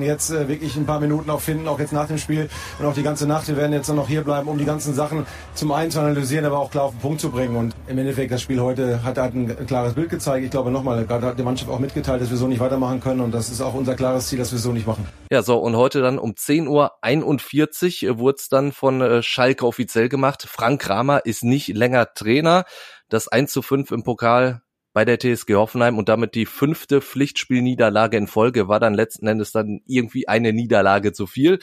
werden jetzt äh, wirklich ein paar Minuten auch finden, auch jetzt nach dem Spiel und auch die ganze Nacht. Wir werden jetzt noch hier bleiben, um die ganzen Sachen zum einen zu analysieren, aber auch klar auf den Punkt zu bringen. Und im Endeffekt, das Spiel heute hat, hat ein klares Bild gezeigt. Ich glaube nochmal, gerade hat die Mannschaft auch mitgeteilt, dass wir so nicht weitermachen können. Und das ist auch unser klares Ziel, dass wir so nicht machen. Ja, so, und heute dann um 10.41 Uhr wurde es dann von äh, Schalke offiziell gemacht. Frank Kramer ist nicht länger Trainer. Das 1 zu 5 im Pokal bei der TSG Hoffenheim und damit die fünfte Pflichtspielniederlage in Folge war dann letzten Endes dann irgendwie eine Niederlage zu viel.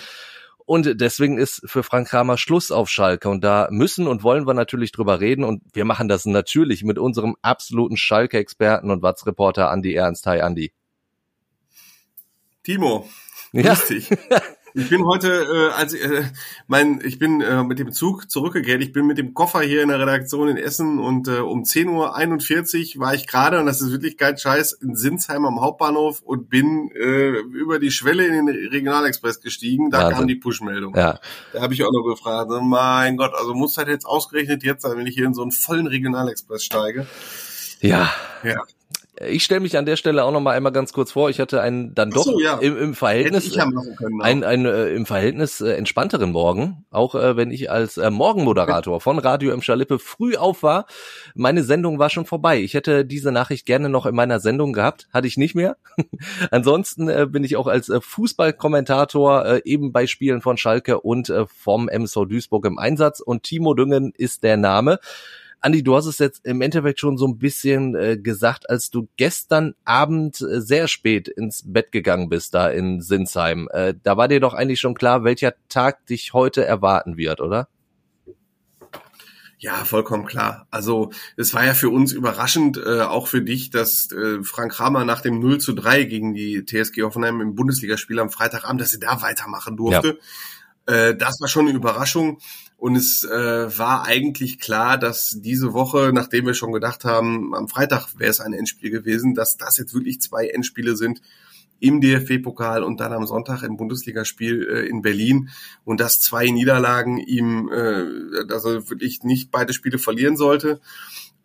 Und deswegen ist für Frank Kramer Schluss auf Schalke. Und da müssen und wollen wir natürlich drüber reden. Und wir machen das natürlich mit unserem absoluten Schalke-Experten und Watz-Reporter Andi Ernst. Hi, Andi. Timo, ja. dich. Ich bin heute, äh, als äh, mein, ich bin äh, mit dem Zug zurückgekehrt. Ich bin mit dem Koffer hier in der Redaktion in Essen und äh, um 10.41 Uhr war ich gerade, und das ist wirklich kein Scheiß, in Sinsheim am Hauptbahnhof und bin äh, über die Schwelle in den Regionalexpress gestiegen. Da Wahnsinn. kam die Push-Meldung. Ja. Da habe ich auch noch gefragt, mein Gott, also muss halt jetzt ausgerechnet jetzt sein, wenn ich hier in so einen vollen Regionalexpress steige. Ja. Ja. Ich stelle mich an der Stelle auch noch mal einmal ganz kurz vor. Ich hatte einen dann doch so, ja. im, im, Verhältnis können, ein, ein äh, im Verhältnis äh, entspannteren Morgen, auch äh, wenn ich als äh, Morgenmoderator von Radio M Schalippe früh auf war. Meine Sendung war schon vorbei. Ich hätte diese Nachricht gerne noch in meiner Sendung gehabt, hatte ich nicht mehr. Ansonsten äh, bin ich auch als äh, Fußballkommentator äh, eben bei Spielen von Schalke und äh, vom MSV Duisburg im Einsatz und Timo Düngen ist der Name. Andi, du hast es jetzt im Endeffekt schon so ein bisschen äh, gesagt, als du gestern Abend äh, sehr spät ins Bett gegangen bist, da in Sinsheim. Äh, da war dir doch eigentlich schon klar, welcher Tag dich heute erwarten wird, oder? Ja, vollkommen klar. Also es war ja für uns überraschend, äh, auch für dich, dass äh, Frank Kramer nach dem 0 zu 3 gegen die TSG Hoffenheim im Bundesligaspiel am Freitagabend, dass er da weitermachen durfte. Ja. Äh, das war schon eine Überraschung. Und es äh, war eigentlich klar, dass diese Woche, nachdem wir schon gedacht haben, am Freitag wäre es ein Endspiel gewesen, dass das jetzt wirklich zwei Endspiele sind im DFB-Pokal und dann am Sonntag im Bundesligaspiel äh, in Berlin und dass zwei Niederlagen ihm, äh, dass er wirklich nicht beide Spiele verlieren sollte.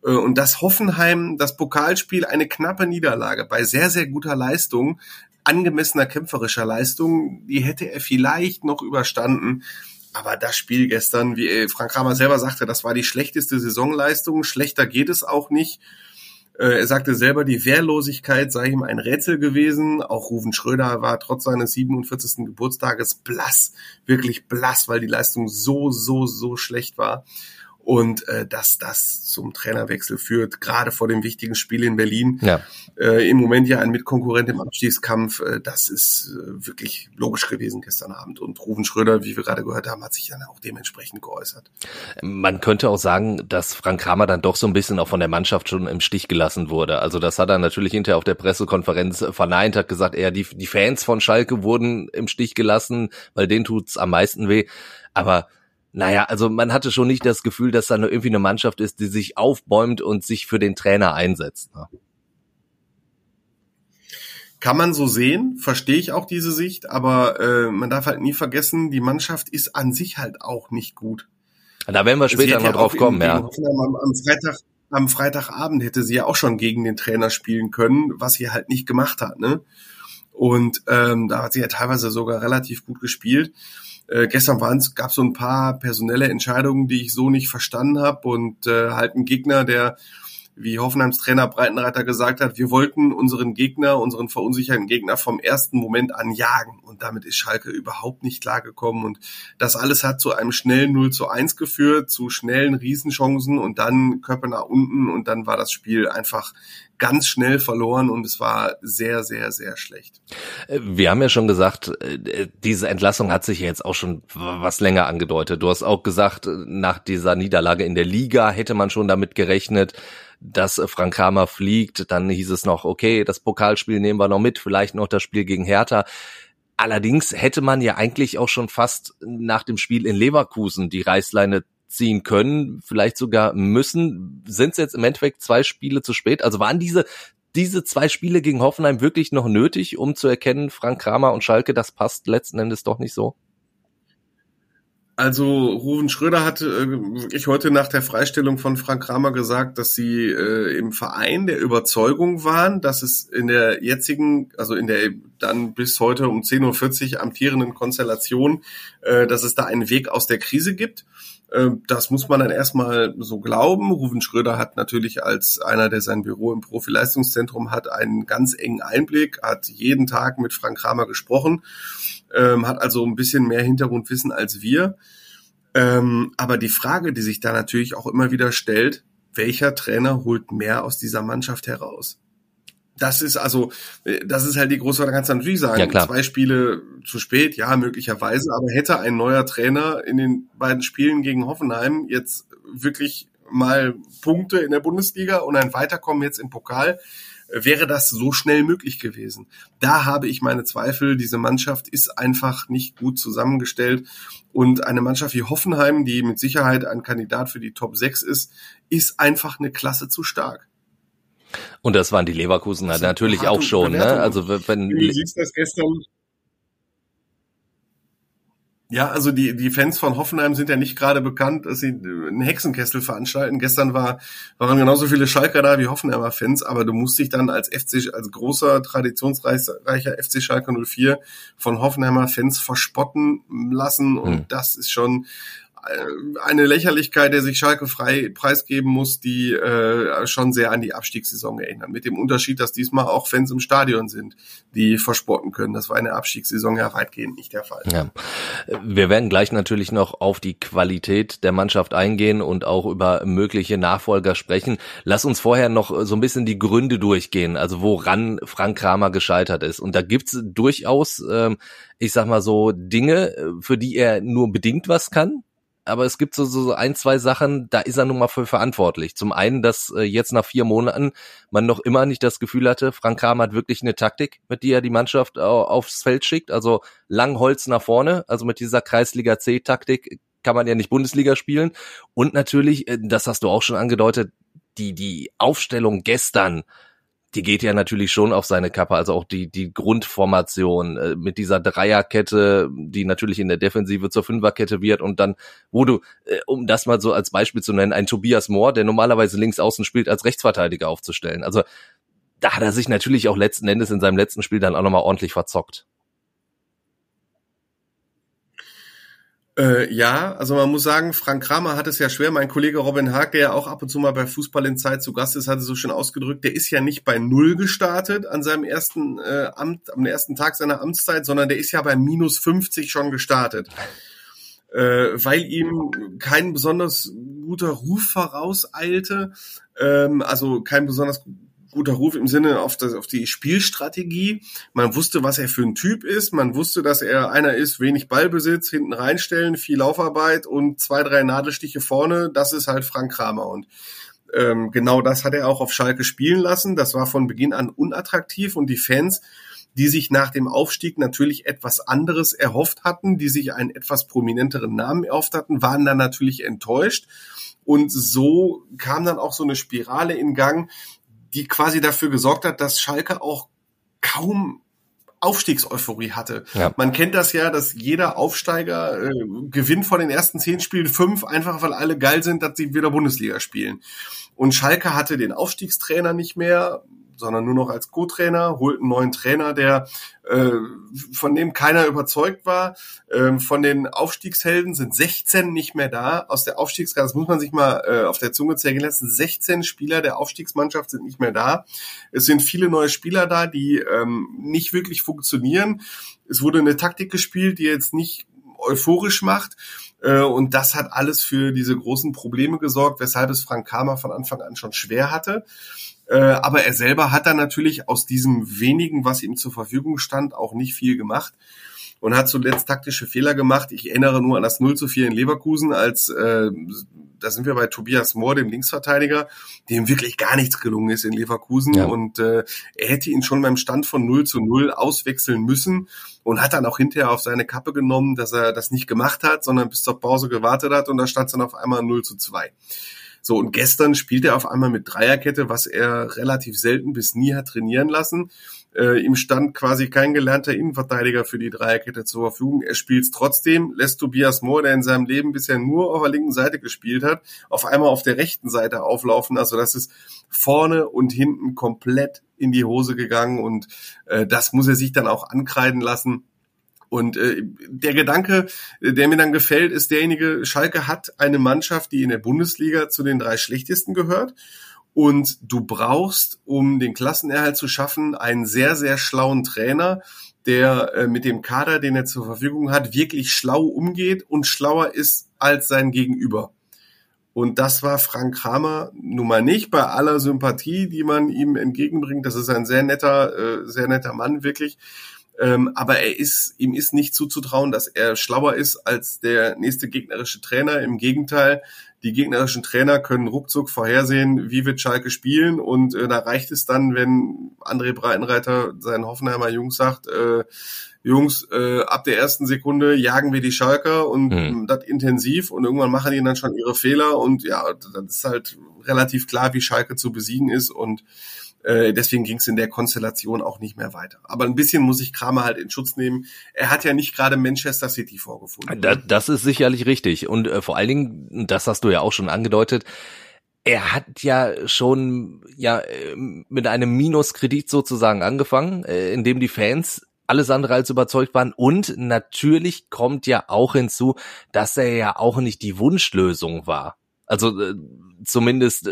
Äh, und dass Hoffenheim das Pokalspiel eine knappe Niederlage bei sehr, sehr guter Leistung, angemessener kämpferischer Leistung, die hätte er vielleicht noch überstanden. Aber das Spiel gestern, wie äh, Frank Kramer selber sagte, das war die schlechteste Saisonleistung. Schlechter geht es auch nicht. Äh, er sagte selber, die Wehrlosigkeit sei ihm ein Rätsel gewesen. Auch Ruven Schröder war trotz seines 47. Geburtstages blass, wirklich blass, weil die Leistung so, so, so schlecht war und äh, dass das zum Trainerwechsel führt, gerade vor dem wichtigen Spiel in Berlin. Ja. Äh, Im Moment ja ein Mitkonkurrent im Abstiegskampf, äh, das ist äh, wirklich logisch gewesen gestern Abend. Und Ruven Schröder, wie wir gerade gehört haben, hat sich dann auch dementsprechend geäußert. Man könnte auch sagen, dass Frank Kramer dann doch so ein bisschen auch von der Mannschaft schon im Stich gelassen wurde. Also das hat er natürlich hinterher auf der Pressekonferenz verneint, hat gesagt, eher die, die Fans von Schalke wurden im Stich gelassen, weil denen tut's am meisten weh. Aber naja, also man hatte schon nicht das Gefühl, dass da nur irgendwie eine Mannschaft ist, die sich aufbäumt und sich für den Trainer einsetzt. Ne? Kann man so sehen, verstehe ich auch diese Sicht, aber äh, man darf halt nie vergessen, die Mannschaft ist an sich halt auch nicht gut. Da werden wir später noch drauf kommen, ja. Am, am, Freitag, am Freitagabend hätte sie ja auch schon gegen den Trainer spielen können, was sie halt nicht gemacht hat, ne? Und ähm, da hat sie ja teilweise sogar relativ gut gespielt. Äh, gestern gab es so ein paar personelle Entscheidungen, die ich so nicht verstanden habe und äh, halt ein Gegner, der wie Hoffenheims Trainer Breitenreiter gesagt hat, wir wollten unseren Gegner, unseren verunsicherten Gegner vom ersten Moment an jagen. Und damit ist Schalke überhaupt nicht klargekommen. Und das alles hat zu einem schnellen 0 zu 1 geführt, zu schnellen Riesenchancen und dann Köpfe nach unten und dann war das Spiel einfach ganz schnell verloren und es war sehr, sehr, sehr schlecht. Äh, wir haben ja schon gesagt, äh, diese Entlassung hat sich jetzt auch schon was länger angedeutet. Du hast auch gesagt, nach dieser Niederlage in der Liga hätte man schon damit gerechnet, dass Frank Kramer fliegt. Dann hieß es noch, okay, das Pokalspiel nehmen wir noch mit, vielleicht noch das Spiel gegen Hertha. Allerdings hätte man ja eigentlich auch schon fast nach dem Spiel in Leverkusen die Reißleine ziehen können, vielleicht sogar müssen. Sind es jetzt im Endeffekt zwei Spiele zu spät? Also waren diese diese zwei Spiele gegen Hoffenheim wirklich noch nötig, um zu erkennen, Frank Kramer und Schalke, das passt letzten Endes doch nicht so? Also Ruven Schröder hat äh, wirklich heute nach der Freistellung von Frank Kramer gesagt, dass sie äh, im Verein der Überzeugung waren, dass es in der jetzigen, also in der dann bis heute um 10.40 Uhr amtierenden Konstellation, äh, dass es da einen Weg aus der Krise gibt. Äh, das muss man dann erstmal so glauben. Ruven Schröder hat natürlich als einer, der sein Büro im Profileistungszentrum hat, einen ganz engen Einblick, hat jeden Tag mit Frank Kramer gesprochen ähm, hat also ein bisschen mehr Hintergrundwissen als wir. Ähm, aber die Frage, die sich da natürlich auch immer wieder stellt, welcher Trainer holt mehr aus dieser Mannschaft heraus? Das ist also, äh, das ist halt die große, da kannst du natürlich sagen, ja, zwei Spiele zu spät, ja, möglicherweise, aber hätte ein neuer Trainer in den beiden Spielen gegen Hoffenheim jetzt wirklich mal Punkte in der Bundesliga und ein Weiterkommen jetzt im Pokal, wäre das so schnell möglich gewesen. Da habe ich meine Zweifel. Diese Mannschaft ist einfach nicht gut zusammengestellt. Und eine Mannschaft wie Hoffenheim, die mit Sicherheit ein Kandidat für die Top 6 ist, ist einfach eine Klasse zu stark. Und das waren die Leverkusen natürlich auch schon. Ne? Also wenn du siehst das gestern ja, also die, die Fans von Hoffenheim sind ja nicht gerade bekannt, dass sie einen Hexenkessel veranstalten. Gestern war, waren genauso viele Schalker da wie Hoffenheimer Fans, aber du musst dich dann als FC, als großer, traditionsreicher FC Schalke 04 von Hoffenheimer Fans verspotten lassen. Und hm. das ist schon eine Lächerlichkeit, der sich Schalke frei preisgeben muss, die äh, schon sehr an die Abstiegssaison erinnern. Mit dem Unterschied, dass diesmal auch Fans im Stadion sind, die versporten können. Das war in der Abstiegssaison ja weitgehend nicht der Fall. Ja. Wir werden gleich natürlich noch auf die Qualität der Mannschaft eingehen und auch über mögliche Nachfolger sprechen. Lass uns vorher noch so ein bisschen die Gründe durchgehen, also woran Frank Kramer gescheitert ist. Und da gibt's durchaus, ähm, ich sag mal so, Dinge, für die er nur bedingt was kann aber es gibt so, so ein, zwei Sachen, da ist er nun mal für verantwortlich. Zum einen, dass äh, jetzt nach vier Monaten man noch immer nicht das Gefühl hatte, Frank Kramer hat wirklich eine Taktik, mit der er die Mannschaft aufs Feld schickt. Also Langholz nach vorne, also mit dieser Kreisliga C-Taktik kann man ja nicht Bundesliga spielen. Und natürlich, äh, das hast du auch schon angedeutet, die, die Aufstellung gestern, die geht ja natürlich schon auf seine Kappe, also auch die, die Grundformation äh, mit dieser Dreierkette, die natürlich in der Defensive zur Fünferkette wird und dann, wo du, äh, um das mal so als Beispiel zu nennen, ein Tobias Mohr, der normalerweise links außen spielt, als Rechtsverteidiger aufzustellen. Also da hat er sich natürlich auch letzten Endes in seinem letzten Spiel dann auch nochmal ordentlich verzockt. Äh, ja, also man muss sagen, Frank Kramer hat es ja schwer. Mein Kollege Robin Haag, der ja auch ab und zu mal bei Fußball in Zeit zu Gast ist, hatte so schon ausgedrückt, der ist ja nicht bei Null gestartet an seinem ersten äh, Amt, am ersten Tag seiner Amtszeit, sondern der ist ja bei minus 50 schon gestartet. Äh, weil ihm kein besonders guter Ruf vorauseilte, ähm, also kein besonders guter Ruf im Sinne auf, das, auf die Spielstrategie. Man wusste, was er für ein Typ ist. Man wusste, dass er einer ist, wenig Ballbesitz, hinten reinstellen, viel Laufarbeit und zwei, drei Nadelstiche vorne. Das ist halt Frank Kramer. Und ähm, genau das hat er auch auf Schalke spielen lassen. Das war von Beginn an unattraktiv und die Fans, die sich nach dem Aufstieg natürlich etwas anderes erhofft hatten, die sich einen etwas prominenteren Namen erhofft hatten, waren dann natürlich enttäuscht. Und so kam dann auch so eine Spirale in Gang, die quasi dafür gesorgt hat, dass Schalke auch kaum Aufstiegseuphorie hatte. Ja. Man kennt das ja, dass jeder Aufsteiger äh, gewinnt von den ersten zehn Spielen fünf, einfach weil alle geil sind, dass sie wieder Bundesliga spielen. Und Schalke hatte den Aufstiegstrainer nicht mehr sondern nur noch als Co-Trainer, holt einen neuen Trainer, der äh, von dem keiner überzeugt war. Ähm, von den Aufstiegshelden sind 16 nicht mehr da. Aus der Aufstiegsklasse, das muss man sich mal äh, auf der Zunge zählen lassen, 16 Spieler der Aufstiegsmannschaft sind nicht mehr da. Es sind viele neue Spieler da, die ähm, nicht wirklich funktionieren. Es wurde eine Taktik gespielt, die jetzt nicht euphorisch macht. Äh, und das hat alles für diese großen Probleme gesorgt, weshalb es Frank Kramer von Anfang an schon schwer hatte. Äh, aber er selber hat dann natürlich aus diesem wenigen, was ihm zur Verfügung stand, auch nicht viel gemacht und hat zuletzt taktische Fehler gemacht. Ich erinnere nur an das 0 zu 4 in Leverkusen, als äh, da sind wir bei Tobias Mohr, dem Linksverteidiger, dem wirklich gar nichts gelungen ist in Leverkusen. Ja. Und äh, er hätte ihn schon beim Stand von 0 zu 0 auswechseln müssen und hat dann auch hinterher auf seine Kappe genommen, dass er das nicht gemacht hat, sondern bis zur Pause gewartet hat und da stand es dann auf einmal 0 zu 2. So, und gestern spielt er auf einmal mit Dreierkette, was er relativ selten bis nie hat trainieren lassen. Äh, ihm stand quasi kein gelernter Innenverteidiger für die Dreierkette zur Verfügung. Er spielt es trotzdem, lässt Tobias Mohr, der in seinem Leben bisher nur auf der linken Seite gespielt hat, auf einmal auf der rechten Seite auflaufen. Also das ist vorne und hinten komplett in die Hose gegangen und äh, das muss er sich dann auch ankreiden lassen. Und äh, der Gedanke, der mir dann gefällt, ist derjenige, Schalke hat eine Mannschaft, die in der Bundesliga zu den drei schlechtesten gehört. Und du brauchst, um den Klassenerhalt zu schaffen, einen sehr, sehr schlauen Trainer, der äh, mit dem Kader, den er zur Verfügung hat, wirklich schlau umgeht und schlauer ist als sein Gegenüber. Und das war Frank Kramer nun mal nicht bei aller Sympathie, die man ihm entgegenbringt. Das ist ein sehr netter, äh, sehr netter Mann wirklich. Ähm, aber er ist, ihm ist nicht zuzutrauen, dass er schlauer ist als der nächste gegnerische Trainer. Im Gegenteil, die gegnerischen Trainer können ruckzuck vorhersehen, wie wird Schalke spielen und äh, da reicht es dann, wenn André Breitenreiter seinen Hoffenheimer Jungs sagt, äh, Jungs, äh, ab der ersten Sekunde jagen wir die Schalker und mhm. das intensiv und irgendwann machen die dann schon ihre Fehler und ja, das ist halt relativ klar, wie Schalke zu besiegen ist und äh, deswegen ging es in der Konstellation auch nicht mehr weiter. Aber ein bisschen muss ich Kramer halt in Schutz nehmen. Er hat ja nicht gerade Manchester City vorgefunden. Da, das ist sicherlich richtig. Und äh, vor allen Dingen, das hast du ja auch schon angedeutet, er hat ja schon ja äh, mit einem Minuskredit sozusagen angefangen, äh, in dem die Fans alles andere als überzeugt waren. Und natürlich kommt ja auch hinzu, dass er ja auch nicht die Wunschlösung war. Also äh, zumindest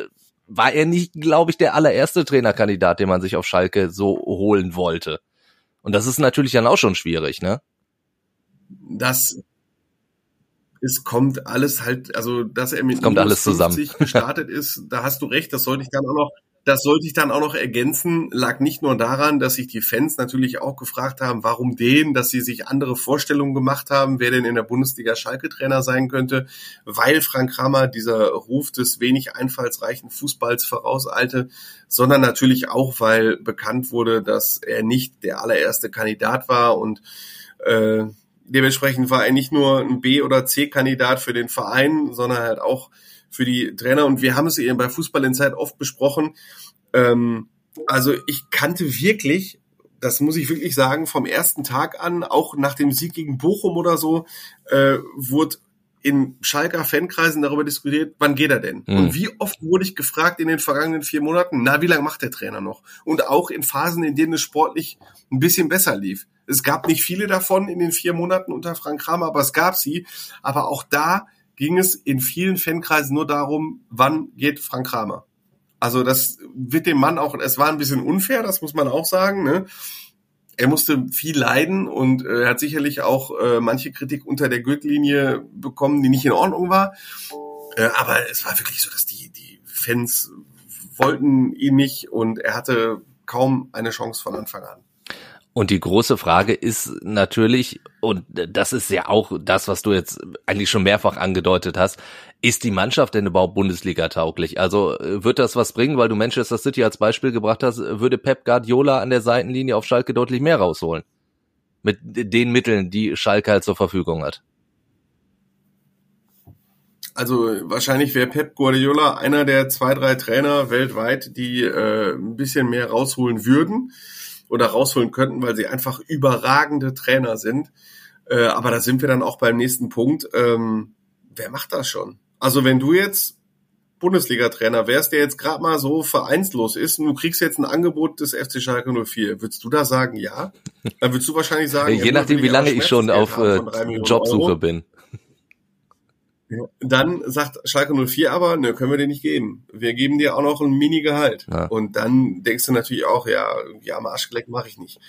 war er nicht, glaube ich, der allererste Trainerkandidat, den man sich auf Schalke so holen wollte. Und das ist natürlich dann auch schon schwierig, ne? Das es kommt alles halt, also dass er mit es kommt alles zusammen. gestartet ist, da hast du recht, das sollte ich dann auch noch das sollte ich dann auch noch ergänzen, lag nicht nur daran, dass sich die Fans natürlich auch gefragt haben, warum den, dass sie sich andere Vorstellungen gemacht haben, wer denn in der Bundesliga Schalke-Trainer sein könnte, weil Frank Kramer dieser Ruf des wenig einfallsreichen Fußballs vorauseilte, sondern natürlich auch, weil bekannt wurde, dass er nicht der allererste Kandidat war und äh, dementsprechend war er nicht nur ein B- oder C-Kandidat für den Verein, sondern halt auch für die Trainer. Und wir haben es eben bei Fußball in Zeit oft besprochen. Ähm, also ich kannte wirklich, das muss ich wirklich sagen, vom ersten Tag an, auch nach dem Sieg gegen Bochum oder so, äh, wurde in Schalker Fankreisen darüber diskutiert, wann geht er denn? Mhm. Und wie oft wurde ich gefragt in den vergangenen vier Monaten, na, wie lange macht der Trainer noch? Und auch in Phasen, in denen es sportlich ein bisschen besser lief. Es gab nicht viele davon in den vier Monaten unter Frank Kramer, aber es gab sie. Aber auch da ging es in vielen Fankreisen nur darum, wann geht Frank Kramer. Also das wird dem Mann auch, es war ein bisschen unfair, das muss man auch sagen. Ne? Er musste viel leiden und äh, hat sicherlich auch äh, manche Kritik unter der Gürtellinie bekommen, die nicht in Ordnung war. Äh, aber es war wirklich so, dass die, die Fans wollten ihn nicht und er hatte kaum eine Chance von Anfang an. Und die große Frage ist natürlich, und das ist ja auch das, was du jetzt eigentlich schon mehrfach angedeutet hast, ist die Mannschaft denn überhaupt Bundesliga tauglich? Also äh, wird das was bringen, weil du Manchester City als Beispiel gebracht hast, würde Pep Guardiola an der Seitenlinie auf Schalke deutlich mehr rausholen? Mit den Mitteln, die Schalke halt zur Verfügung hat. Also wahrscheinlich wäre Pep Guardiola einer der zwei, drei Trainer weltweit, die äh, ein bisschen mehr rausholen würden oder rausholen könnten, weil sie einfach überragende Trainer sind. Äh, aber da sind wir dann auch beim nächsten Punkt. Ähm, wer macht das schon? Also wenn du jetzt Bundesliga-Trainer wärst, der jetzt gerade mal so vereinslos ist und du kriegst jetzt ein Angebot des FC Schalke 04, würdest du da sagen, ja? Dann würdest du wahrscheinlich sagen, je nachdem, wie lange ich schon auf äh, Jobsuche Euro. bin. Dann sagt Schalke 04 aber, ne, können wir dir nicht geben. Wir geben dir auch noch ein Mini-Gehalt. Ja. Und dann denkst du natürlich auch, ja, ja, am Arschgeleck mache ich nicht.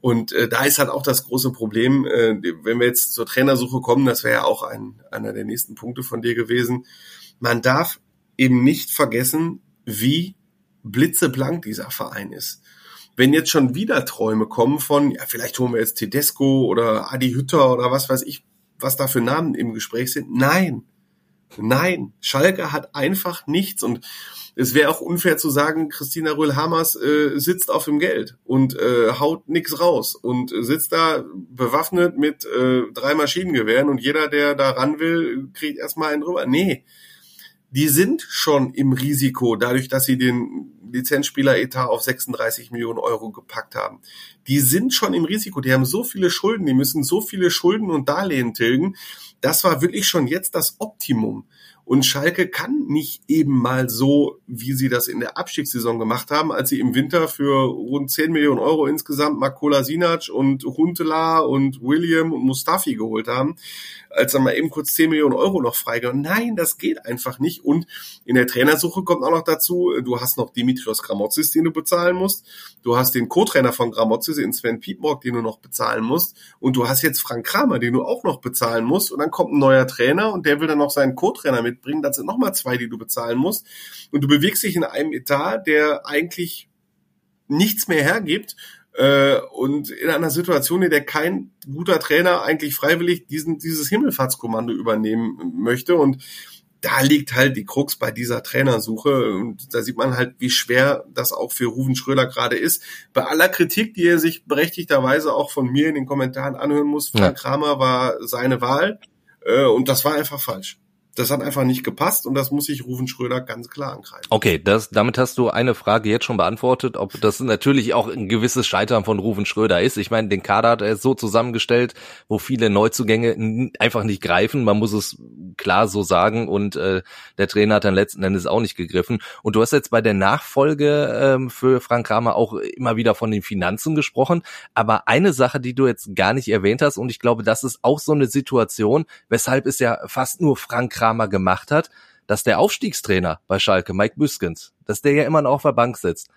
Und äh, da ist halt auch das große Problem, äh, wenn wir jetzt zur Trainersuche kommen, das wäre ja auch ein, einer der nächsten Punkte von dir gewesen. Man darf eben nicht vergessen, wie blitzeblank dieser Verein ist. Wenn jetzt schon wieder Träume kommen von, ja, vielleicht holen wir jetzt Tedesco oder Adi Hütter oder was weiß ich, was da für Namen im Gespräch sind. Nein, nein, Schalke hat einfach nichts und es wäre auch unfair zu sagen, Christina Röhl-Hamers äh, sitzt auf dem Geld und äh, haut nix raus und sitzt da bewaffnet mit äh, drei Maschinengewehren und jeder, der da ran will, kriegt erstmal einen drüber. Nee, die sind schon im Risiko, dadurch, dass sie den Lizenzspieler-Etat auf 36 Millionen Euro gepackt haben. Die sind schon im Risiko, die haben so viele Schulden, die müssen so viele Schulden und Darlehen tilgen. Das war wirklich schon jetzt das Optimum. Und Schalke kann nicht eben mal so, wie sie das in der Abstiegssaison gemacht haben, als sie im Winter für rund 10 Millionen Euro insgesamt Makola Sinac und Huntela und William und Mustafi geholt haben, als dann mal eben kurz 10 Millionen Euro noch freigegeben. Nein, das geht einfach nicht. Und in der Trainersuche kommt auch noch dazu, du hast noch Dimitrios Gramotzis, den du bezahlen musst. Du hast den Co-Trainer von Gramotzis, den Sven Pietmorg, den du noch bezahlen musst. Und du hast jetzt Frank Kramer, den du auch noch bezahlen musst. Und dann kommt ein neuer Trainer und der will dann noch seinen Co-Trainer mitbringen. Das sind nochmal zwei, die du bezahlen musst. Und du bewegst dich in einem Etat, der eigentlich nichts mehr hergibt äh, und in einer Situation, in der kein guter Trainer eigentlich freiwillig diesen, dieses Himmelfahrtskommando übernehmen möchte. Und da liegt halt die Krux bei dieser Trainersuche. Und da sieht man halt, wie schwer das auch für Ruven Schröder gerade ist. Bei aller Kritik, die er sich berechtigterweise auch von mir in den Kommentaren anhören muss, Frank ja. Kramer war seine Wahl. Äh, und das war einfach falsch. Das hat einfach nicht gepasst und das muss sich Rufen Schröder ganz klar angreifen. Okay, das, damit hast du eine Frage jetzt schon beantwortet, ob das natürlich auch ein gewisses Scheitern von Rufen Schröder ist. Ich meine, den Kader hat er so zusammengestellt, wo viele Neuzugänge einfach nicht greifen. Man muss es klar so sagen und äh, der Trainer hat dann letzten Endes auch nicht gegriffen. Und du hast jetzt bei der Nachfolge ähm, für Frank Kramer auch immer wieder von den Finanzen gesprochen. Aber eine Sache, die du jetzt gar nicht erwähnt hast und ich glaube, das ist auch so eine Situation, weshalb es ja fast nur Frank Kramer Kramer gemacht hat, dass der Aufstiegstrainer bei Schalke, Mike Büskens, dass der ja immer noch auf der Bank sitzt.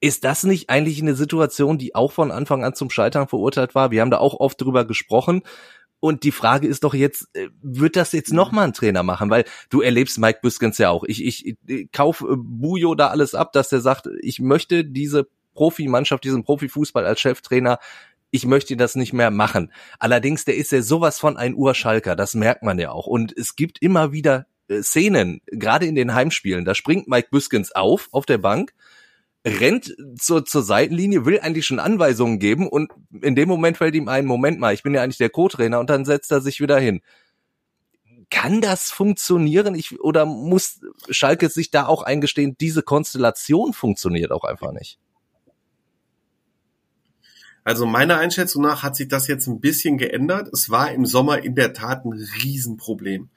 Ist das nicht eigentlich eine Situation, die auch von Anfang an zum Scheitern verurteilt war? Wir haben da auch oft drüber gesprochen. Und die Frage ist doch jetzt, äh, wird das jetzt nochmal ein Trainer machen? Weil du erlebst Mike Büskens ja auch. Ich, ich, ich kauf äh, Bujo da alles ab, dass der sagt, ich möchte diese Profimannschaft, diesen Profifußball als Cheftrainer ich möchte das nicht mehr machen. Allerdings, der ist ja sowas von ein Urschalker, das merkt man ja auch. Und es gibt immer wieder äh, Szenen, gerade in den Heimspielen, da springt Mike Büskens auf, auf der Bank, rennt zur, zur Seitenlinie, will eigentlich schon Anweisungen geben und in dem Moment fällt ihm ein, Moment mal, ich bin ja eigentlich der Co-Trainer und dann setzt er sich wieder hin. Kann das funktionieren? Ich, oder muss Schalke sich da auch eingestehen, diese Konstellation funktioniert auch einfach nicht? Also meiner Einschätzung nach hat sich das jetzt ein bisschen geändert. Es war im Sommer in der Tat ein Riesenproblem.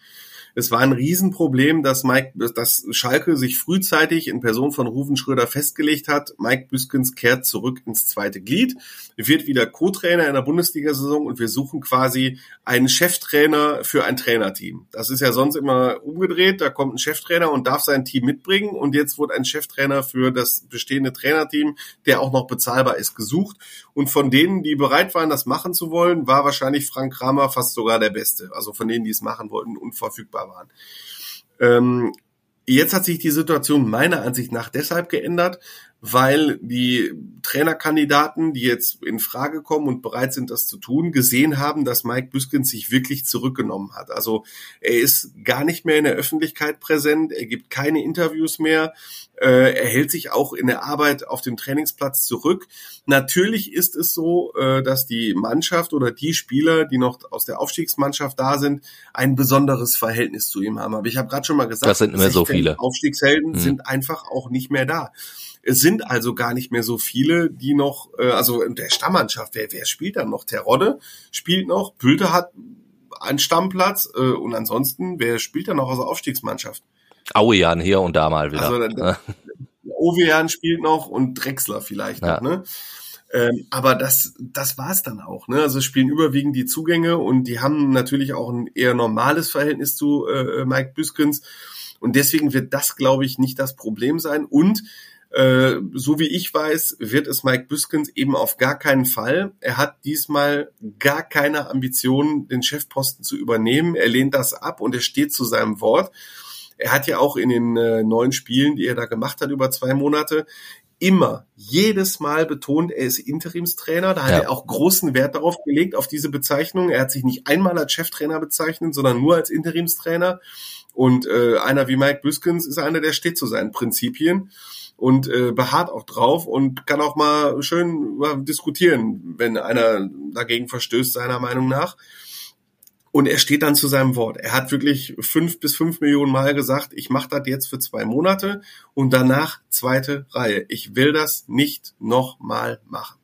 Es war ein Riesenproblem, dass Mike, dass Schalke sich frühzeitig in Person von Ruven Schröder festgelegt hat. Mike Büskens kehrt zurück ins zweite Glied, wird wieder Co-Trainer in der Bundesliga-Saison und wir suchen quasi einen Cheftrainer für ein Trainerteam. Das ist ja sonst immer umgedreht. Da kommt ein Cheftrainer und darf sein Team mitbringen und jetzt wurde ein Cheftrainer für das bestehende Trainerteam, der auch noch bezahlbar ist, gesucht. Und von denen, die bereit waren, das machen zu wollen, war wahrscheinlich Frank Kramer fast sogar der Beste. Also von denen, die es machen wollten, unverfügbar waren. Ähm, jetzt hat sich die Situation meiner Ansicht nach deshalb geändert, weil die Trainerkandidaten, die jetzt in Frage kommen und bereit sind, das zu tun, gesehen haben, dass Mike Büskens sich wirklich zurückgenommen hat. Also er ist gar nicht mehr in der Öffentlichkeit präsent, er gibt keine Interviews mehr, äh, er hält sich auch in der Arbeit auf dem Trainingsplatz zurück. Natürlich ist es so, äh, dass die Mannschaft oder die Spieler, die noch aus der Aufstiegsmannschaft da sind, ein besonderes Verhältnis zu ihm haben. Aber ich habe gerade schon mal gesagt, das sind immer so viele. Aufstiegshelden mhm. sind einfach auch nicht mehr da. Es sind also gar nicht mehr so viele, die noch, äh, also in der Stammmannschaft, wer, wer spielt dann noch? Terodde spielt noch, Pülte hat einen Stammplatz äh, und ansonsten, wer spielt dann noch aus der Aufstiegsmannschaft? Auejan hier und da mal wieder. Also, ja. Ovejan spielt noch und Drexler vielleicht ja. noch, ne? Ähm, aber das, das war's dann auch. Ne? Also spielen überwiegend die Zugänge und die haben natürlich auch ein eher normales Verhältnis zu äh, Mike Büskens. Und deswegen wird das, glaube ich, nicht das Problem sein. Und äh, so wie ich weiß, wird es Mike Büskens eben auf gar keinen Fall. Er hat diesmal gar keine Ambitionen, den Chefposten zu übernehmen. Er lehnt das ab und er steht zu seinem Wort. Er hat ja auch in den äh, neuen Spielen, die er da gemacht hat über zwei Monate, immer, jedes Mal betont, er ist Interimstrainer. Da hat ja. er auch großen Wert darauf gelegt, auf diese Bezeichnung. Er hat sich nicht einmal als Cheftrainer bezeichnet, sondern nur als Interimstrainer. Und äh, einer wie Mike Büskens ist einer, der steht zu seinen Prinzipien und äh, beharrt auch drauf und kann auch mal schön mal diskutieren, wenn einer dagegen verstößt, seiner Meinung nach. Und er steht dann zu seinem Wort. Er hat wirklich fünf bis fünf Millionen Mal gesagt, ich mache das jetzt für zwei Monate und danach zweite Reihe. Ich will das nicht nochmal machen.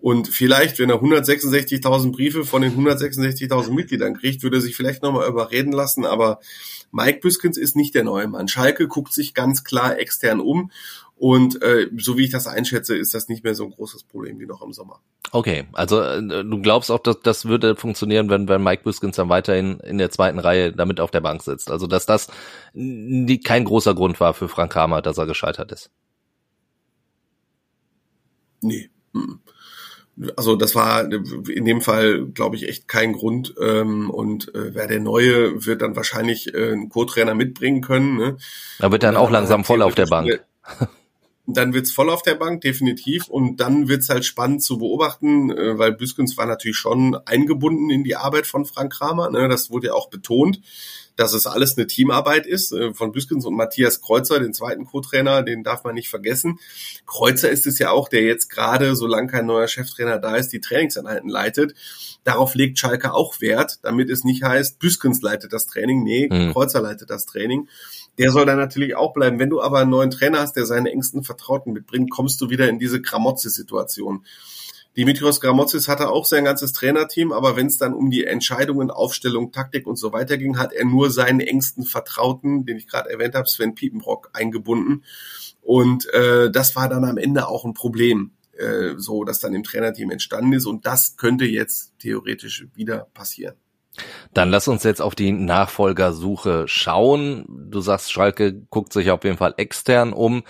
Und vielleicht, wenn er 166.000 Briefe von den 166.000 Mitgliedern kriegt, würde er sich vielleicht nochmal überreden lassen. Aber Mike Büskens ist nicht der neue Mann. Schalke guckt sich ganz klar extern um. Und äh, so wie ich das einschätze, ist das nicht mehr so ein großes Problem wie noch im Sommer. Okay, also äh, du glaubst auch, dass das würde funktionieren, wenn, wenn Mike Büskens dann weiterhin in der zweiten Reihe damit auf der Bank sitzt. Also dass das nie, kein großer Grund war für Frank Kramer, dass er gescheitert ist. Nee. Hm also das war in dem Fall, glaube ich, echt kein Grund. Ähm, und äh, wer der Neue wird dann wahrscheinlich äh, einen Co-Trainer mitbringen können. Ne? Da wird dann, dann auch langsam voll auf der Bank. Dann wird's voll auf der Bank, definitiv. Und dann wird's halt spannend zu beobachten, äh, weil Büskens war natürlich schon eingebunden in die Arbeit von Frank Kramer. Ne? Das wurde ja auch betont dass es alles eine Teamarbeit ist äh, von Büskens und Matthias Kreuzer, den zweiten Co-Trainer, den darf man nicht vergessen. Kreuzer ist es ja auch, der jetzt gerade, solange kein neuer Cheftrainer da ist, die Trainingseinheiten leitet. Darauf legt Schalke auch Wert, damit es nicht heißt, Büskens leitet das Training. Nee, mhm. Kreuzer leitet das Training. Der soll dann natürlich auch bleiben. Wenn du aber einen neuen Trainer hast, der seine engsten Vertrauten mitbringt, kommst du wieder in diese Gramozzi-Situation. Dimitrios Gramotzis hatte auch sein ganzes Trainerteam, aber wenn es dann um die Entscheidungen, Aufstellung, Taktik und so weiter ging, hat er nur seinen engsten Vertrauten, den ich gerade erwähnt habe, Sven Piepenbrock, eingebunden. Und äh, das war dann am Ende auch ein Problem, äh, so dass dann im Trainerteam entstanden ist. Und das könnte jetzt theoretisch wieder passieren. Dann lass uns jetzt auf die Nachfolgersuche schauen. Du sagst, Schalke guckt sich auf jeden Fall extern um.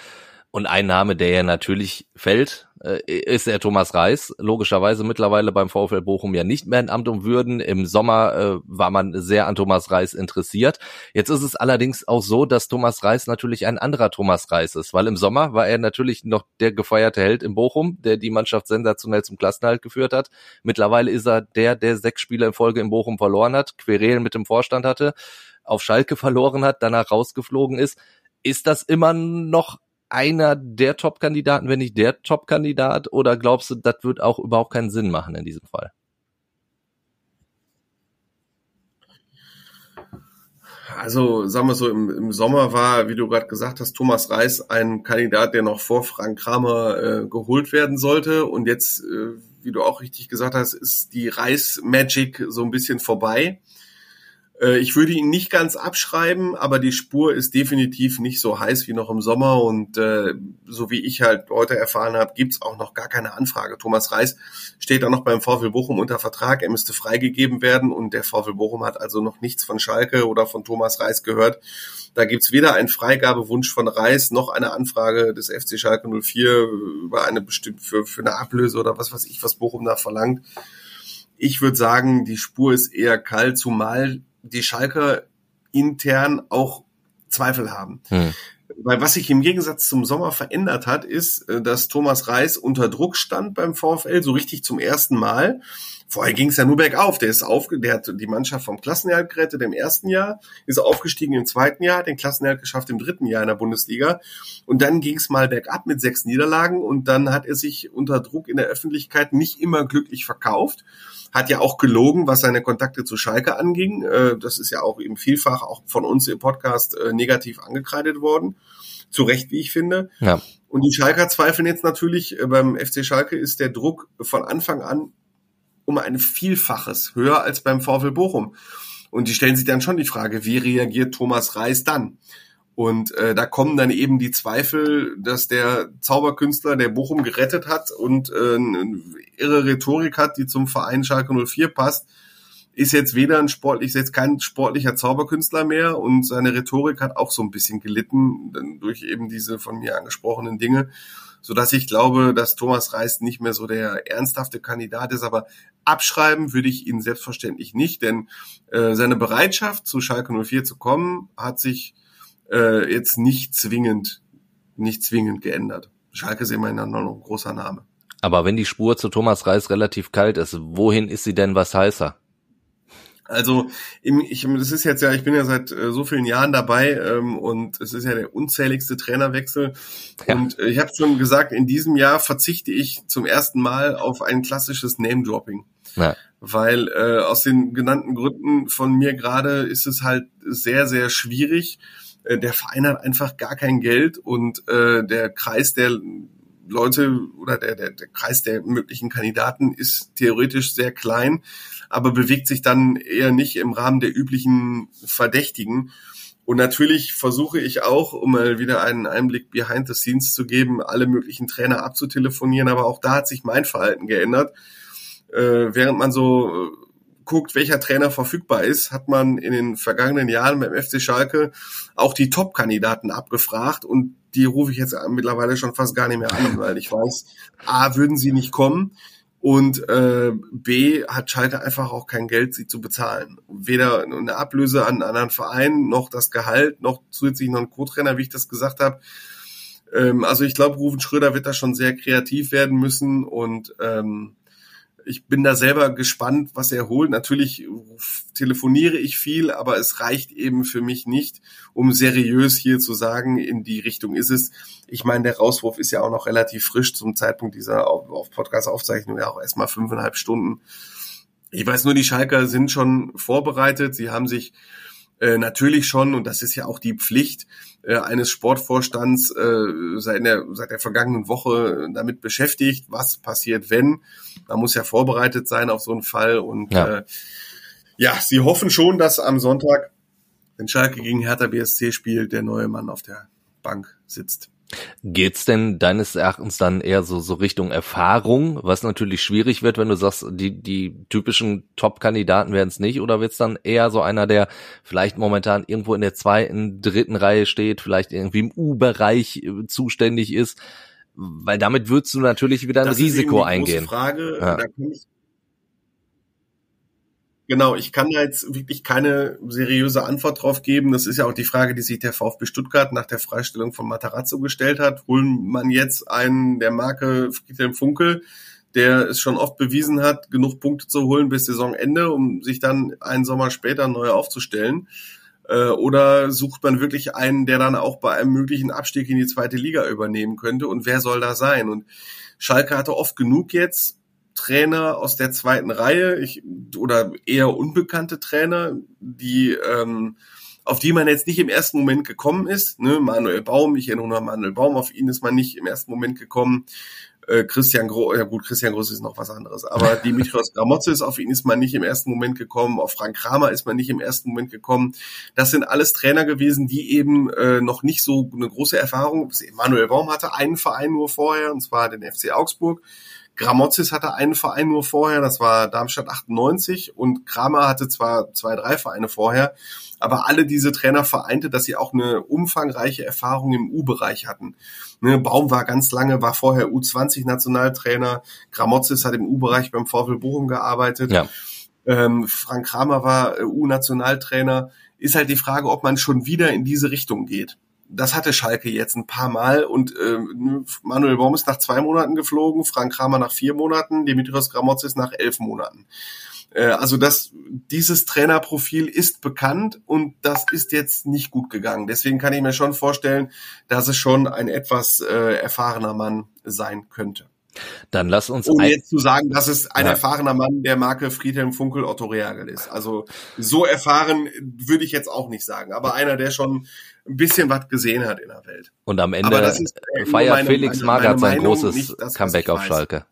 Und ein Name, der ja natürlich fällt, äh, ist der Thomas Reis. Logischerweise mittlerweile beim VfL Bochum ja nicht mehr in Amt und Würden. Im Sommer äh, war man sehr an Thomas Reis interessiert. Jetzt ist es allerdings auch so, dass Thomas Reis natürlich ein anderer Thomas Reis ist, weil im Sommer war er natürlich noch der gefeierte Held in Bochum, der die Mannschaft sensationell zum Klassenhalt geführt hat. Mittlerweile ist er der, der sechs Spiele in Folge in Bochum verloren hat, Querelen mit dem Vorstand hatte, auf Schalke verloren hat, danach rausgeflogen ist. Ist das immer noch einer der Top-Kandidaten, wenn nicht der Top-Kandidat? Oder glaubst du, das wird auch überhaupt keinen Sinn machen in diesem Fall? Also sagen wir so, im, im Sommer war, wie du gerade gesagt hast, Thomas Reis ein Kandidat, der noch vor Frank Kramer äh, geholt werden sollte. Und jetzt, äh, wie du auch richtig gesagt hast, ist die Reis-Magic so ein bisschen vorbei. Äh, ich würde ihn nicht ganz abschreiben, aber die Spur ist definitiv nicht so heiß wie noch im Sommer und äh, so wie ich halt heute erfahren habe, gibt's auch noch gar keine Anfrage. Thomas Reis steht auch noch beim VfL Bochum unter Vertrag, er müsste freigegeben werden und der VfL Bochum hat also noch nichts von Schalke oder von Thomas Reis gehört. Da gibt's weder einen Freigabewunsch von Reis noch eine Anfrage des FC Schalke 04 über eine bestimmte für, für eine Ablöse oder was weiß ich, was Bochum da verlangt. Ich würde sagen, die Spur ist eher kalt, zumal die Schalker intern auch Zweifel haben. Hm. Weil was sich im Gegensatz zum Sommer verändert hat, ist, äh, dass Thomas Reis unter Druck stand beim VfL, so richtig zum ersten Mal. Vorher ging es ja nur bergauf. Der ist auf, der hat die Mannschaft vom Klassenerhalt gerettet im ersten Jahr, ist aufgestiegen im zweiten Jahr, den Klassenerhalt geschafft im dritten Jahr in der Bundesliga. Und dann ging es mal bergab mit sechs Niederlagen und dann hat er sich unter Druck in der Öffentlichkeit nicht immer glücklich verkauft hat ja auch gelogen, was seine Kontakte zu Schalke anging. Äh, das ist ja auch eben vielfach auch von uns im Podcast äh, negativ angekreidet worden. Zu Recht, wie ich finde. Ja. Und die Schalker zweifeln jetzt natürlich, äh, beim FC Schalke ist der Druck von Anfang an um ein Vielfaches höher als beim VfL Bochum. Und die stellen sich dann schon die Frage, wie reagiert Thomas Reis dann? Und äh, da kommen dann eben die Zweifel, dass der Zauberkünstler, der Bochum gerettet hat und äh, irre Rhetorik hat, die zum Verein Schalke 04 passt, ist jetzt weder ein sportlich, ist jetzt kein sportlicher Zauberkünstler mehr und seine Rhetorik hat auch so ein bisschen gelitten durch eben diese von mir angesprochenen Dinge, so dass ich glaube, dass Thomas Reis nicht mehr so der ernsthafte Kandidat ist, aber abschreiben würde ich ihn selbstverständlich nicht, denn äh, seine Bereitschaft zu Schalke 04 zu kommen hat sich äh, jetzt nicht zwingend, nicht zwingend geändert. Schalke ist immerhin noch ein großer Name. Aber wenn die Spur zu Thomas Reis relativ kalt ist, wohin ist sie denn was heißer? Also ich, das ist jetzt ja, ich bin ja seit äh, so vielen Jahren dabei ähm, und es ist ja der unzähligste Trainerwechsel. Ja. Und äh, ich habe schon gesagt, in diesem Jahr verzichte ich zum ersten Mal auf ein klassisches Name-Dropping. Ja. weil äh, aus den genannten Gründen von mir gerade ist es halt sehr, sehr schwierig. Äh, der Verein hat einfach gar kein Geld und äh, der Kreis der Leute oder der, der, der Kreis der möglichen Kandidaten ist theoretisch sehr klein, aber bewegt sich dann eher nicht im Rahmen der üblichen Verdächtigen. Und natürlich versuche ich auch, um mal wieder einen Einblick behind the scenes zu geben, alle möglichen Trainer abzutelefonieren, aber auch da hat sich mein Verhalten geändert. Äh, während man so äh, guckt, welcher Trainer verfügbar ist, hat man in den vergangenen Jahren beim FC Schalke auch die Top-Kandidaten abgefragt und die rufe ich jetzt mittlerweile schon fast gar nicht mehr an, weil ich weiß, A, würden sie nicht kommen und äh, B, hat Schalke einfach auch kein Geld, sie zu bezahlen. Weder eine Ablöse an einen anderen Verein, noch das Gehalt, noch zusätzlich noch ein Co-Trainer, wie ich das gesagt habe. Ähm, also ich glaube, Rufen Schröder wird da schon sehr kreativ werden müssen und ähm, ich bin da selber gespannt, was er holt. Natürlich telefoniere ich viel, aber es reicht eben für mich nicht, um seriös hier zu sagen, in die Richtung ist es. Ich meine, der Rauswurf ist ja auch noch relativ frisch zum Zeitpunkt dieser auf, auf Podcast-Aufzeichnung, ja auch erstmal fünfeinhalb Stunden. Ich weiß nur, die Schalker sind schon vorbereitet. Sie haben sich äh, natürlich schon, und das ist ja auch die Pflicht äh, eines Sportvorstands äh, seit, der, seit der vergangenen Woche damit beschäftigt, was passiert, wenn. Man muss ja vorbereitet sein auf so einen Fall. Und ja, äh, ja sie hoffen schon, dass am Sonntag, wenn Schalke gegen Hertha BSC spielt, der neue Mann auf der Bank sitzt. Geht's denn deines Erachtens dann eher so, so Richtung Erfahrung, was natürlich schwierig wird, wenn du sagst, die, die typischen Top-Kandidaten werden es nicht, oder wird's dann eher so einer, der vielleicht momentan irgendwo in der zweiten, dritten Reihe steht, vielleicht irgendwie im U-Bereich äh, zuständig ist? Weil damit würdest du natürlich wieder ein das Risiko ist eben die eingehen. Frage, ja. da kann ich Genau, ich kann da jetzt wirklich keine seriöse Antwort drauf geben. Das ist ja auch die Frage, die sich der VfB Stuttgart nach der Freistellung von Matarazzo gestellt hat. Holen man jetzt einen der Marke Friedhelm Funkel, der es schon oft bewiesen hat, genug Punkte zu holen bis Saisonende, um sich dann einen Sommer später neu aufzustellen? Äh, oder sucht man wirklich einen, der dann auch bei einem möglichen Abstieg in die zweite Liga übernehmen könnte? Und wer soll da sein? Und Schalke hatte oft genug jetzt Trainer aus der zweiten Reihe ich, oder eher unbekannte Trainer, die ähm, auf die man jetzt nicht im ersten Moment gekommen ist. Ne? Manuel Baum, ich erinnere an Manuel Baum, auf ihn ist man nicht im ersten Moment gekommen. Äh, Christian Groß, ja gut, Christian Groß ist noch was anderes, aber Dimitrios Gramotzes, auf ihn ist man nicht im ersten Moment gekommen, auf Frank Kramer ist man nicht im ersten Moment gekommen. Das sind alles Trainer gewesen, die eben äh, noch nicht so eine große Erfahrung, Manuel Baum hatte einen Verein nur vorher, und zwar den FC Augsburg. Gramozis hatte einen Verein nur vorher, das war Darmstadt 98 und Kramer hatte zwar zwei, drei Vereine vorher, aber alle diese Trainer vereinte, dass sie auch eine umfangreiche Erfahrung im U-Bereich hatten. Ne, Baum war ganz lange, war vorher U20-Nationaltrainer, Gramozis hat im U-Bereich beim VfL Bochum gearbeitet. Ja. Ähm, Frank Kramer war äh, U-Nationaltrainer. Ist halt die Frage, ob man schon wieder in diese Richtung geht das hatte Schalke jetzt ein paar Mal und äh, Manuel Baum ist nach zwei Monaten geflogen, Frank Kramer nach vier Monaten, Dimitrios Gramotzis nach elf Monaten. Äh, also das, dieses Trainerprofil ist bekannt und das ist jetzt nicht gut gegangen. Deswegen kann ich mir schon vorstellen, dass es schon ein etwas äh, erfahrener Mann sein könnte. Dann lass uns ohne jetzt zu sagen, dass es ein ja. erfahrener Mann der Marke Friedhelm Funkel Otto Reagel ist. Also so erfahren würde ich jetzt auch nicht sagen, aber einer, der schon ein bisschen was gesehen hat in der Welt. Und am Ende ist, äh, feiert meine, Felix Magath sein großes nicht das, Comeback auf Schalke.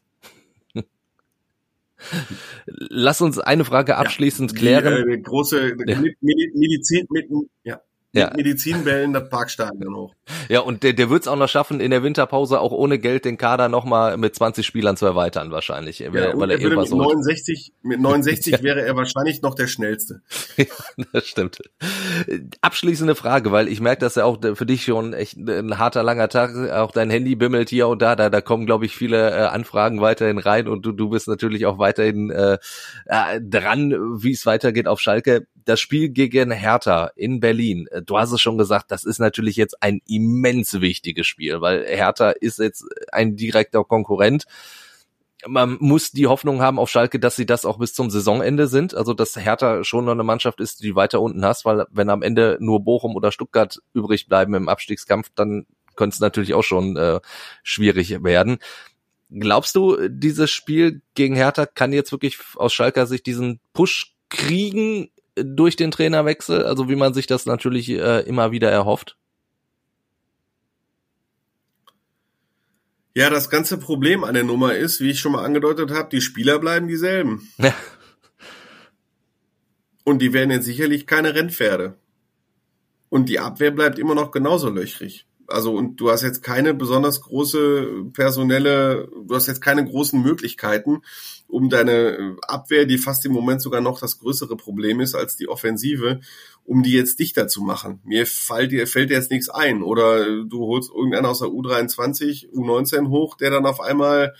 Lass uns eine Frage abschließend ja, die, klären. Äh, große ja. Medizin mit, ja ja. Medizinbällen das Parkstadion hoch. Ja, und der, der wird es auch noch schaffen, in der Winterpause auch ohne Geld den Kader nochmal mit 20 Spielern zu erweitern, wahrscheinlich. Ja, weil er, er mit 69, mit 69 ja. wäre er wahrscheinlich noch der schnellste. ja, das stimmt. Abschließende Frage, weil ich merke, dass ja auch für dich schon echt ein harter, langer Tag, auch dein Handy bimmelt hier und da, da, da kommen, glaube ich, viele äh, Anfragen weiterhin rein und du, du bist natürlich auch weiterhin äh, äh dran, wie es weitergeht auf Schalke das Spiel gegen Hertha in Berlin, äh, du hast es schon gesagt, das ist natürlich jetzt ein immens wichtiges Spiel, weil Hertha ist jetzt ein direkter Konkurrent. Man muss die Hoffnung haben auf Schalke, dass sie das auch bis zum Saisonende sind. Also, dass Hertha schon noch eine Mannschaft ist, die weiter unten hast, weil wenn am Ende nur Bochum oder Stuttgart übrig bleiben im Abstiegskampf, dann könnte es natürlich auch schon äh, schwierig werden glaubst du, dieses Spiel gegen Hertha kann jetzt wirklich aus Schalker Sicht diesen Push kriegen durch den Trainerwechsel? Also wie man sich das natürlich äh, immer wieder erhofft? Ja, das ganze Problem an der Nummer ist, wie ich schon mal angedeutet habe, die Spieler bleiben dieselben. Ja. Und die werden jetzt sicherlich keine Rennpferde. Und die Abwehr bleibt immer noch genauso löchrig. Also, und du hast jetzt keine besonders große personelle, du hast jetzt keine großen Möglichkeiten, um deine Abwehr, die fast im Moment sogar noch das größere Problem ist als die Offensive, um die jetzt dichter zu machen. Mir fällt dir, fällt dir jetzt nichts ein. Oder du holst irgendeinen aus der U23, U19 hoch, der dann auf einmal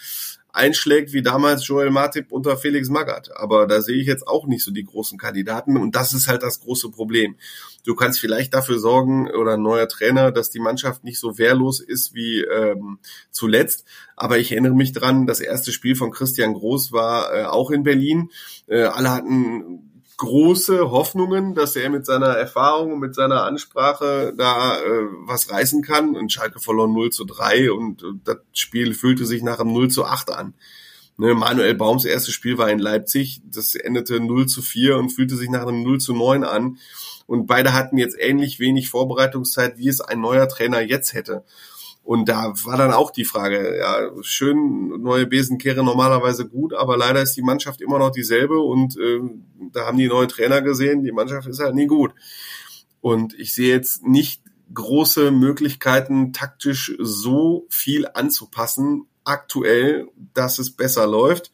einschlägt wie damals Joel Matip unter Felix Magath. Aber da sehe ich jetzt auch nicht so die großen Kandidaten und das ist halt das große Problem. Du kannst vielleicht dafür sorgen oder ein neuer Trainer, dass die Mannschaft nicht so wehrlos ist wie ähm, zuletzt. Aber ich erinnere mich dran, das erste Spiel von Christian Groß war äh, auch in Berlin. Äh, alle hatten große Hoffnungen, dass er mit seiner Erfahrung und mit seiner Ansprache da äh, was reißen kann. Und Schalke verlor 0 zu 3 und äh, das Spiel fühlte sich nach einem 0 zu 8 an. Ne, Manuel Baums erstes Spiel war in Leipzig, das endete 0 zu 4 und fühlte sich nach einem 0 zu 9 an. Und beide hatten jetzt ähnlich wenig Vorbereitungszeit, wie es ein neuer Trainer jetzt hätte. Und da war dann auch die Frage, ja, schön, neue Besenkehre normalerweise gut, aber leider ist die Mannschaft immer noch dieselbe und äh, da haben die neuen Trainer gesehen, die Mannschaft ist halt nie gut. Und ich sehe jetzt nicht große Möglichkeiten, taktisch so viel anzupassen, aktuell, dass es besser läuft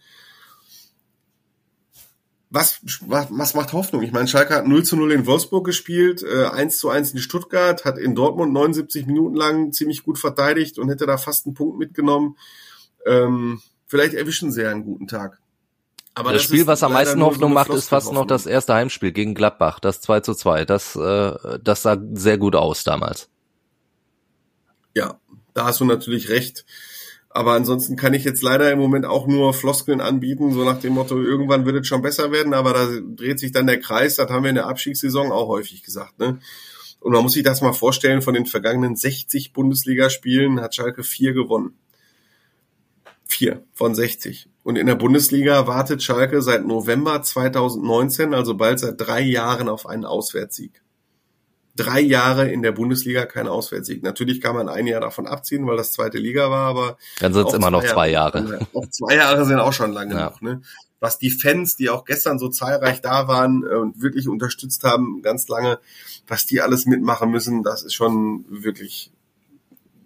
was, was, was macht Hoffnung? Ich meine, Schalke hat 0 zu 0 in Wolfsburg gespielt, äh, 1 zu 1 in Stuttgart, hat in Dortmund 79 Minuten lang ziemlich gut verteidigt und hätte da fast einen Punkt mitgenommen. Ähm, vielleicht erwischen sie ja einen guten Tag. Aber das, das Spiel, was am meisten Hoffnung so macht, ist fast noch das erste Heimspiel gegen Gladbach, das 2 zu 2. Das, äh, das sah sehr gut aus damals. Ja, da hast du natürlich recht. Aber ansonsten kann ich jetzt leider im Moment auch nur Floskeln anbieten, so nach dem Motto, irgendwann wird es schon besser werden, aber da dreht sich dann der Kreis, das haben wir in der Abstiegssaison auch häufig gesagt. Ne? Und man muss sich das mal vorstellen, von den vergangenen 60 Bundesligaspielen hat Schalke vier gewonnen. Vier von 60. Und in der Bundesliga wartet Schalke seit November 2019, also bald seit drei Jahren, auf einen Auswärtssieg drei Jahre in der Bundesliga kein Auswärtssieg. Natürlich kann man ein Jahr davon abziehen, weil das zweite Liga war, aber dann sind es immer noch zwei Jahre. Jahre. Auch zwei Jahre sind auch schon lange ja. genug. Ne? Was die Fans, die auch gestern so zahlreich da waren äh, und wirklich unterstützt haben, ganz lange, was die alles mitmachen müssen, das ist schon wirklich,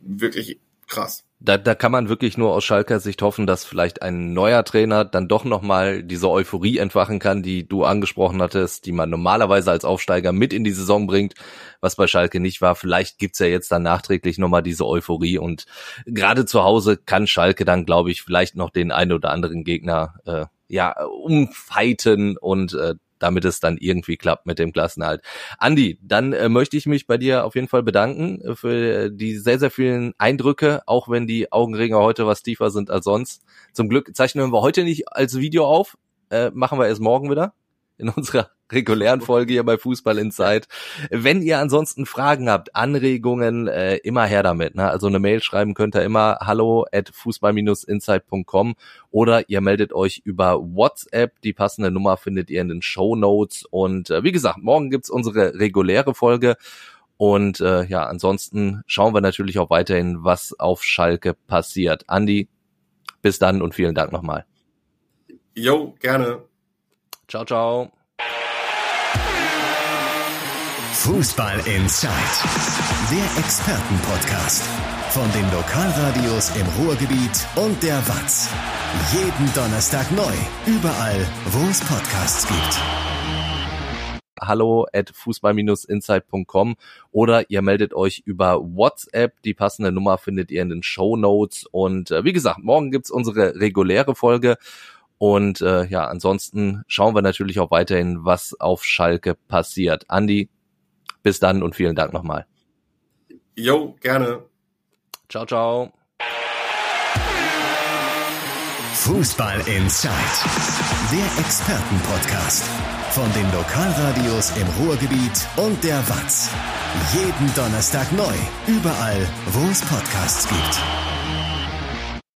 wirklich krass da, da kann man wirklich nur aus Schalker Sicht hoffen, dass vielleicht ein neuer Trainer dann doch nochmal diese Euphorie entfachen kann, die du angesprochen hattest, die man normalerweise als Aufsteiger mit in die Saison bringt, was bei Schalke nicht war. Vielleicht gibt's ja jetzt dann nachträglich nochmal diese Euphorie und gerade zu Hause kann Schalke dann, glaube ich, vielleicht noch den einen oder anderen Gegner äh, ja umfighten und äh, damit es dann irgendwie klappt mit dem Klassenhalt. Andi, dann äh, möchte ich mich bei dir auf jeden Fall bedanken äh, für die sehr, sehr vielen Eindrücke, auch wenn die Augenringe heute was tiefer sind als sonst. Zum Glück zeichnen wir heute nicht als Video auf, äh, machen wir erst morgen wieder in unserer regulären Folge hier bei Fußball Insight. Wenn ihr ansonsten Fragen habt, Anregungen, äh, immer her damit. Ne? Also eine Mail schreiben könnt ihr immer hallo at fußball-insight.com oder ihr meldet euch über WhatsApp. Die passende Nummer findet ihr in den Show Notes. Und äh, wie gesagt, morgen gibt's unsere reguläre Folge. Und äh, ja, ansonsten schauen wir natürlich auch weiterhin, was auf Schalke passiert. Andi, bis dann und vielen Dank nochmal. Jo, gerne. Ciao, ciao. Fußball Inside, der Expertenpodcast von den Lokalradios im Ruhrgebiet und der Watz. Jeden Donnerstag neu, überall, wo es Podcasts gibt. Hallo at fußball-insight.com oder ihr meldet euch über WhatsApp. Die passende Nummer findet ihr in den Show Notes. Und äh, wie gesagt, morgen gibt's unsere reguläre Folge. Und äh, ja, ansonsten schauen wir natürlich auch weiterhin, was auf Schalke passiert. Andi, bis dann und vielen Dank nochmal. Jo, gerne. Ciao, ciao. Fußball Inside, der Expertenpodcast von den Lokalradios im Ruhrgebiet und der Watz. Jeden Donnerstag neu, überall, wo es Podcasts gibt.